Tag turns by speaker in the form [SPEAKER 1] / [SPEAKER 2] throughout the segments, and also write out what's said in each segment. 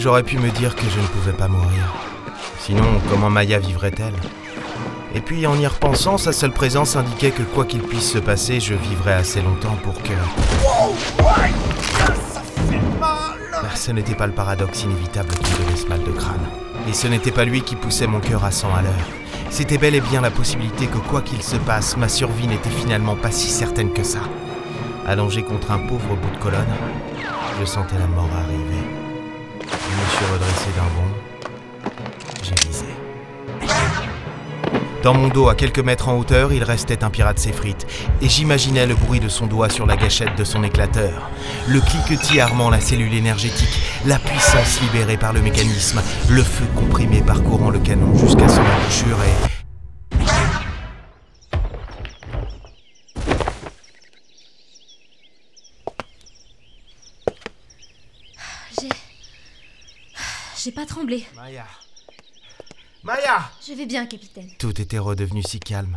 [SPEAKER 1] J'aurais pu me dire que je ne pouvais pas mourir. Sinon, comment Maya vivrait-elle? Et puis, en y repensant, sa seule présence indiquait que quoi qu'il puisse se passer, je vivrais assez longtemps pour que... Ce n'était pas le paradoxe inévitable qui me donnait ce mal de crâne. Et ce n'était pas lui qui poussait mon cœur à 100 à l'heure. C'était bel et bien la possibilité que quoi qu'il se passe, ma survie n'était finalement pas si certaine que ça. Allongé contre un pauvre bout de colonne, je sentais la mort arriver. Redressé d'un bond. J'ai visé. Dans mon dos, à quelques mètres en hauteur, il restait un pirate séfrite, et j'imaginais le bruit de son doigt sur la gâchette de son éclateur, le cliquetis armant la cellule énergétique, la puissance libérée par le mécanisme, le feu comprimé parcourant le canon jusqu'à son embouchure et...
[SPEAKER 2] J'ai. J'ai pas tremblé.
[SPEAKER 1] Maya Maya
[SPEAKER 2] Je vais bien, capitaine.
[SPEAKER 1] Tout était redevenu si calme.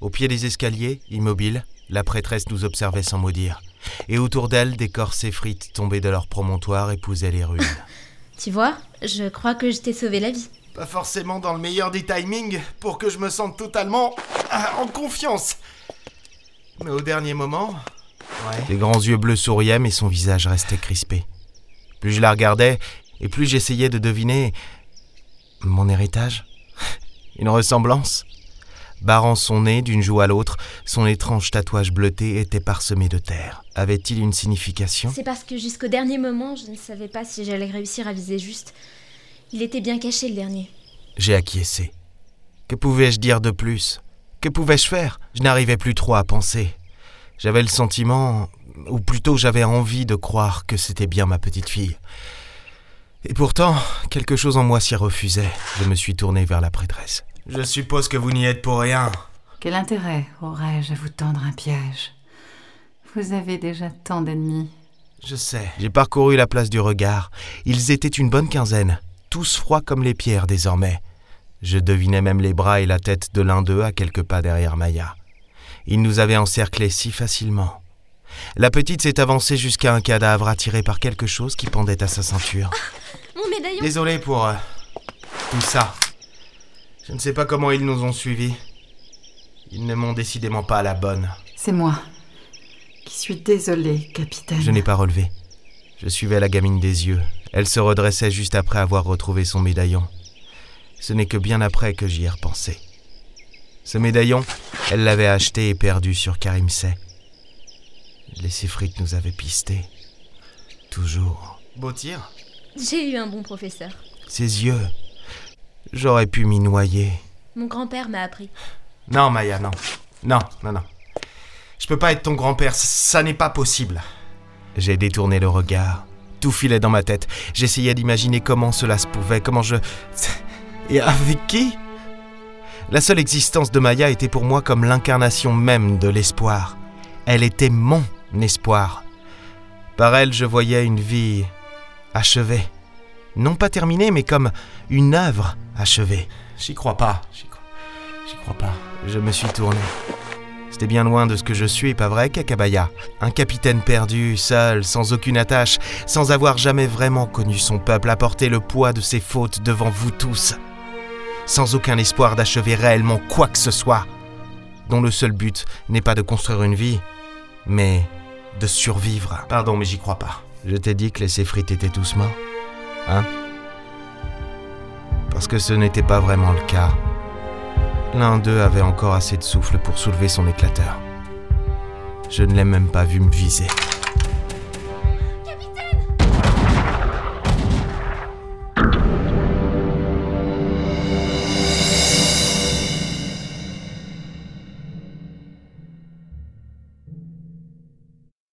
[SPEAKER 1] Au pied des escaliers, immobile, la prêtresse nous observait sans mot dire. Et autour d'elle, des corps séfrites tombés de leur promontoire épousaient les ruines.
[SPEAKER 2] Tu vois, je crois que je t'ai sauvé la vie.
[SPEAKER 1] Pas forcément dans le meilleur des timings pour que je me sente totalement ah, en confiance. Mais au dernier moment. Ses grands yeux bleus souriaient, mais son visage restait crispé. Plus je la regardais, et plus j'essayais de deviner. Mon héritage Une ressemblance Barrant son nez d'une joue à l'autre, son étrange tatouage bleuté était parsemé de terre. Avait-il une signification?
[SPEAKER 2] C'est parce que jusqu'au dernier moment, je ne savais pas si j'allais réussir à viser juste. Il était bien caché le dernier.
[SPEAKER 1] J'ai acquiescé. Que pouvais-je dire de plus? Que pouvais-je faire? Je n'arrivais plus trop à penser. J'avais le sentiment, ou plutôt j'avais envie de croire que c'était bien ma petite fille. Et pourtant, quelque chose en moi s'y refusait. Je me suis tourné vers la prêtresse. Je suppose que vous n'y êtes pour rien.
[SPEAKER 3] Quel intérêt aurais-je à vous tendre un piège? Vous avez déjà tant d'ennemis.
[SPEAKER 1] Je sais. J'ai parcouru la place du regard. Ils étaient une bonne quinzaine, tous froids comme les pierres désormais. Je devinais même les bras et la tête de l'un d'eux à quelques pas derrière Maya. Ils nous avaient encerclés si facilement. La petite s'est avancée jusqu'à un cadavre attiré par quelque chose qui pendait à sa ceinture.
[SPEAKER 2] Mon médaillon
[SPEAKER 1] Désolé pour euh, tout ça. Je ne sais pas comment ils nous ont suivis. Ils ne m'ont décidément pas à la bonne.
[SPEAKER 3] C'est moi qui suis désolée, capitaine.
[SPEAKER 1] Je n'ai pas relevé. Je suivais la gamine des yeux. Elle se redressait juste après avoir retrouvé son médaillon. Ce n'est que bien après que j'y ai repensé. Ce médaillon, elle l'avait acheté et perdu sur Karimsey. Les Séfrites nous avaient pistés. Toujours. Beau tir
[SPEAKER 2] J'ai eu un bon professeur.
[SPEAKER 1] Ses yeux. J'aurais pu m'y noyer.
[SPEAKER 2] Mon grand-père m'a appris.
[SPEAKER 1] Non, Maya, non. Non, non, non. Je peux pas être ton grand-père, ça n'est pas possible. J'ai détourné le regard. Tout filait dans ma tête. J'essayais d'imaginer comment cela se pouvait, comment je... Et avec qui? La seule existence de Maya était pour moi comme l'incarnation même de l'espoir. Elle était mon espoir. Par elle, je voyais une vie achevée. Non pas terminée, mais comme une œuvre achevée. J'y crois pas. J'y crois... Pas. Je me suis tourné. C'était bien loin de ce que je suis, pas vrai, Kakabaya? Un capitaine perdu, seul, sans aucune attache, sans avoir jamais vraiment connu son peuple, à le poids de ses fautes devant vous tous. Sans aucun espoir d'achever réellement quoi que ce soit. Dont le seul but n'est pas de construire une vie, mais de survivre. Pardon, mais j'y crois pas. Je t'ai dit que les Séfrites étaient tous Hein? Parce que ce n'était pas vraiment le cas. L'un d'eux avait encore assez de souffle pour soulever son éclateur. Je ne l'ai même pas vu me viser.